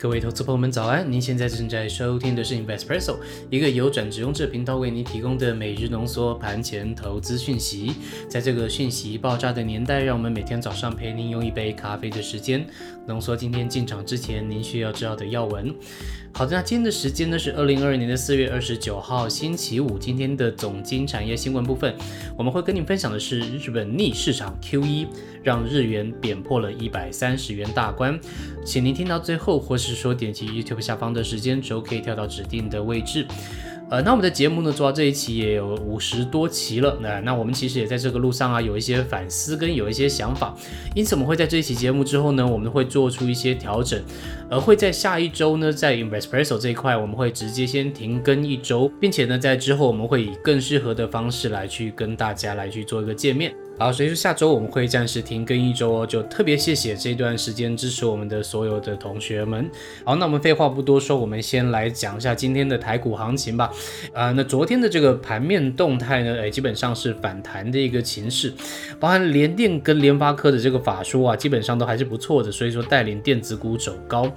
各位投资朋友们早安！您现在正在收听的是 Investpresso，一个由转职用这频道为您提供的每日浓缩盘前投资讯息。在这个讯息爆炸的年代，让我们每天早上陪您用一杯咖啡的时间，浓缩今天进场之前您需要知道的要闻。好的，那今天的时间呢是二零二二年的四月二十九号星期五。今天的总经产业新闻部分，我们会跟您分享的是日本逆市场 Q 一让日元贬破了一百三十元大关，请您听到最后，或是是说点击 YouTube 下方的时间轴，可以跳到指定的位置。呃，那我们的节目呢，做到这一期也有五十多期了。那那我们其实也在这个路上啊，有一些反思跟有一些想法。因此，我们会在这一期节目之后呢，我们会做出一些调整，而会在下一周呢，在 Investpresso 这一块，我们会直接先停更一周，并且呢，在之后我们会以更适合的方式来去跟大家来去做一个见面。好，所以说下周我们会暂时停更一周哦，就特别谢谢这段时间支持我们的所有的同学们。好，那我们废话不多说，我们先来讲一下今天的台股行情吧。啊，那昨天的这个盘面动态呢，哎，基本上是反弹的一个情势，包含联电跟联发科的这个法说啊，基本上都还是不错的，所以说带领电子股走高。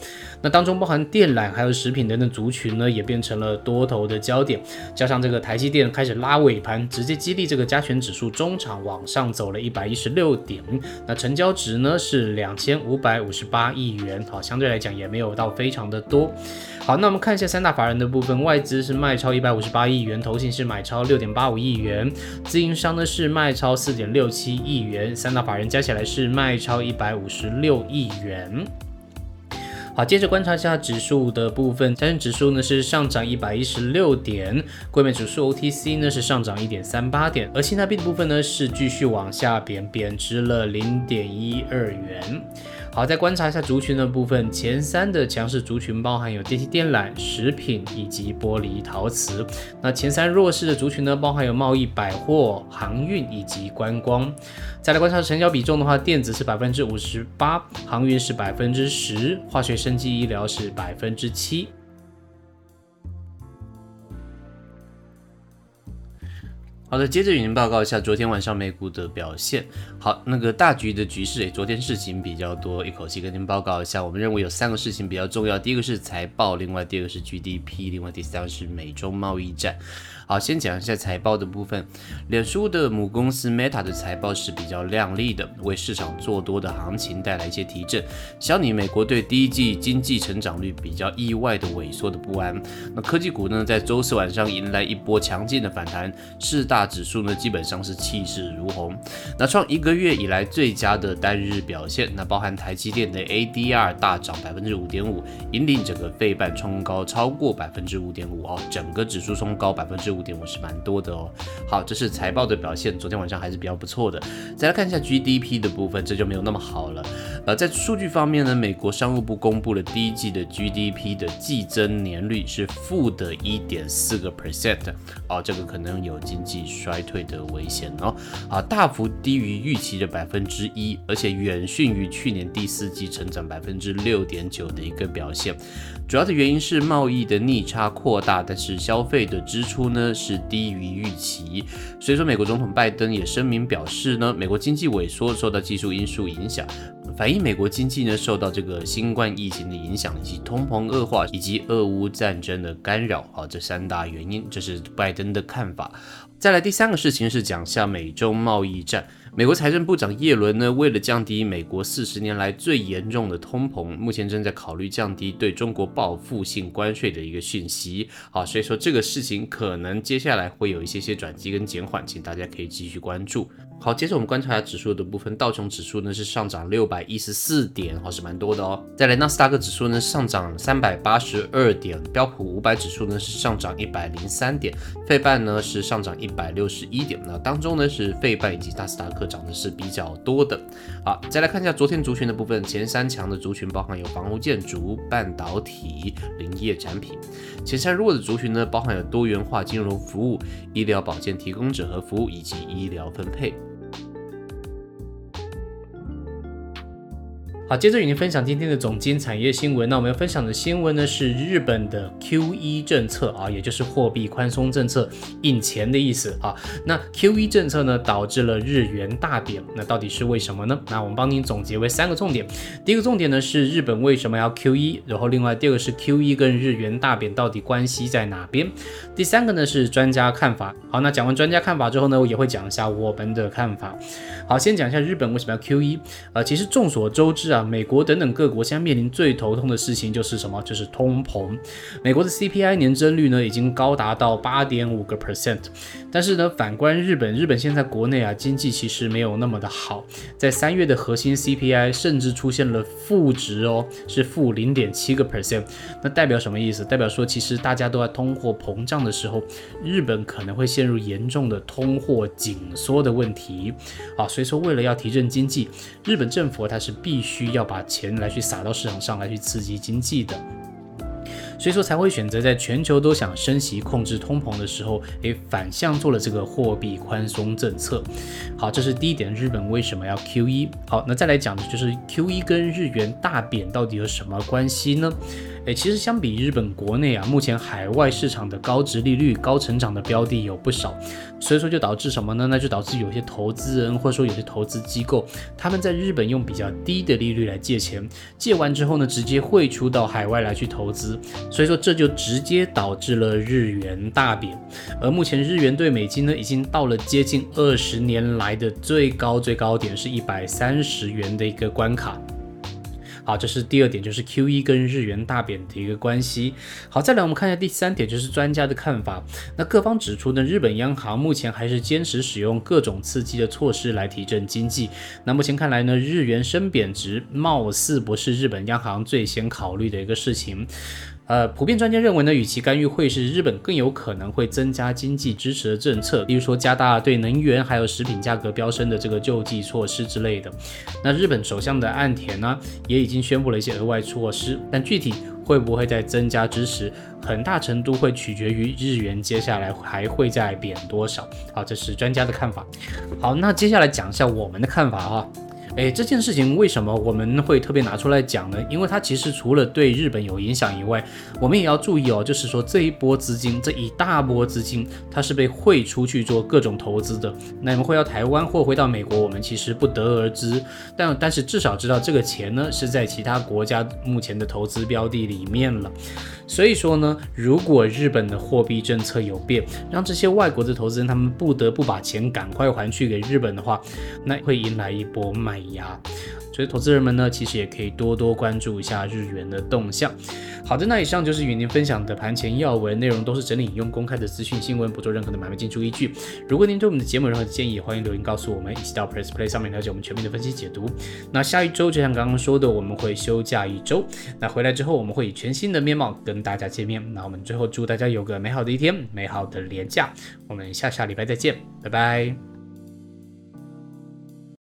那当中包含电缆还有食品等等族群呢，也变成了多头的焦点，加上这个台积电开始拉尾盘，直接激励这个加权指数中场往上。走了一百一十六点，那成交值呢是两千五百五十八亿元，好，相对来讲也没有到非常的多。好，那我们看一下三大法人的部分，外资是卖超一百五十八亿元，投信是买超六点八五亿元，自营商呢是卖超四点六七亿元，三大法人加起来是卖超一百五十六亿元。好，接着观察一下指数的部分，加权指数呢是上涨一百一十六点，柜面指数 OTC 呢是上涨一点三八点，而新台币的部分呢是继续往下贬，贬值了零点一二元。好，再观察一下族群的部分，前三的强势族群包含有电器电缆、食品以及玻璃陶瓷。那前三弱势的族群呢，包含有贸易、百货、航运以及观光。再来观察成交比重的话，电子是百分之五十八，航运是百分之十，化学、生机、医疗是百分之七。好的，接着与您报告一下昨天晚上美股的表现。好，那个大局的局势，诶，昨天事情比较多，一口气跟您报告一下。我们认为有三个事情比较重要，第一个是财报，另外第二个是 GDP，另外第三个是美中贸易战。好，先讲一下财报的部分。脸书的母公司 Meta 的财报是比较亮丽的，为市场做多的行情带来一些提振。相比美国对第一季经济成长率比较意外的萎缩的不安，那科技股呢在周四晚上迎来一波强劲的反弹，四大指数呢基本上是气势如虹，那创一个月以来最佳的单日表现。那包含台积电的 ADR 大涨百分之五点五，引领整个费半冲高超过百分之五点五哦，整个指数冲高百分之五。点我是蛮多的哦。好，这是财报的表现，昨天晚上还是比较不错的。再来看一下 GDP 的部分，这就没有那么好了。呃，在数据方面呢，美国商务部公布了第一季的 GDP 的季增年率是负的一点四个 percent，哦，这个可能有经济衰退的危险哦。啊，大幅低于预期的百分之一，而且远逊于去年第四季成长百分之六点九的一个表现。主要的原因是贸易的逆差扩大，但是消费的支出呢是低于预期。所以说，美国总统拜登也声明表示呢，美国经济萎缩受到技术因素影响，反映美国经济呢受到这个新冠疫情的影响，以及通膨恶化以及俄乌战争的干扰啊，这三大原因，这是拜登的看法。再来第三个事情是讲一下美中贸易战。美国财政部长耶伦呢，为了降低美国四十年来最严重的通膨，目前正在考虑降低对中国报复性关税的一个讯息。好，所以说这个事情可能接下来会有一些些转机跟减缓，请大家可以继续关注。好，接着我们观察下指数的部分，道琼指数呢是上涨六百一十四点，好是蛮多的哦。再来纳斯达克指数呢上涨三百八十二点，标普五百指数呢是上涨一百零三点，费半呢是上涨一百六十一点。那当中呢是费半以及纳斯达克涨的是比较多的。好，再来看一下昨天族群的部分，前三强的族群包含有房屋建筑、半导体、林业产品；前三弱的族群呢包含有多元化金融服务、医疗保健提供者和服务以及医疗分配。好，接着与您分享今天的总经产业新闻。那我们要分享的新闻呢是日本的 QE 政策啊，也就是货币宽松政策，印钱的意思啊。那 QE 政策呢导致了日元大贬，那到底是为什么呢？那我们帮您总结为三个重点。第一个重点呢是日本为什么要 QE，然后另外第二个是 QE 跟日元大贬到底关系在哪边？第三个呢是专家看法。好，那讲完专家看法之后呢，我也会讲一下我们的看法。好，先讲一下日本为什么要 QE。呃，其实众所周知啊。美国等等各国现在面临最头痛的事情就是什么？就是通膨。美国的 CPI 年增率呢，已经高达到八点五个 percent。但是呢，反观日本，日本现在国内啊，经济其实没有那么的好。在三月的核心 CPI 甚至出现了负值哦，是负零点七个 percent。那代表什么意思？代表说，其实大家都在通货膨胀的时候，日本可能会陷入严重的通货紧缩的问题。啊，所以说为了要提振经济，日本政府它是必须。要把钱来去撒到市场上来去刺激经济的，所以说才会选择在全球都想升息控制通膨的时候，诶，反向做了这个货币宽松政策。好，这是第一点，日本为什么要 Q 一好，那再来讲的就是 Q 一跟日元大贬到底有什么关系呢？诶，其实相比日本国内啊，目前海外市场的高值利率、高成长的标的有不少，所以说就导致什么呢？那就导致有些投资人或者说有些投资机构，他们在日本用比较低的利率来借钱，借完之后呢，直接汇出到海外来去投资，所以说这就直接导致了日元大贬，而目前日元对美金呢，已经到了接近二十年来的最高最高点，是一百三十元的一个关卡。好，这是第二点，就是 Q E 跟日元大贬的一个关系。好，再来我们看一下第三点，就是专家的看法。那各方指出呢，日本央行目前还是坚持使用各种刺激的措施来提振经济。那目前看来呢，日元升贬值貌似不是日本央行最先考虑的一个事情。呃，普遍专家认为呢，与其干预会是日本更有可能会增加经济支持的政策，比如说加大对能源还有食品价格飙升的这个救济措施之类的。那日本首相的岸田呢，也已经宣布了一些额外措施，但具体会不会再增加支持，很大程度会取决于日元接下来还会再贬多少。好，这是专家的看法。好，那接下来讲一下我们的看法哈。哎，这件事情为什么我们会特别拿出来讲呢？因为它其实除了对日本有影响以外，我们也要注意哦，就是说这一波资金，这一大波资金，它是被汇出去做各种投资的。那么汇到台湾或回到美国，我们其实不得而知。但但是至少知道这个钱呢是在其他国家目前的投资标的里面了。所以说呢，如果日本的货币政策有变，让这些外国的投资人他们不得不把钱赶快还去给日本的话，那会迎来一波卖压。所以投资人们呢，其实也可以多多关注一下日元的动向。好的，那以上就是与您分享的盘前要闻，内容都是整理引用公开的资讯新闻，不做任何的买卖进出依据。如果您对我们的节目有任何建议，欢迎留言告诉我们，一起到 Press Play 上面了解我们全面的分析解读。那下一周就像刚刚说的，我们会休假一周，那回来之后我们会以全新的面貌跟大家见面。那我们最后祝大家有个美好的一天，美好的连假，我们下下礼拜再见，拜拜。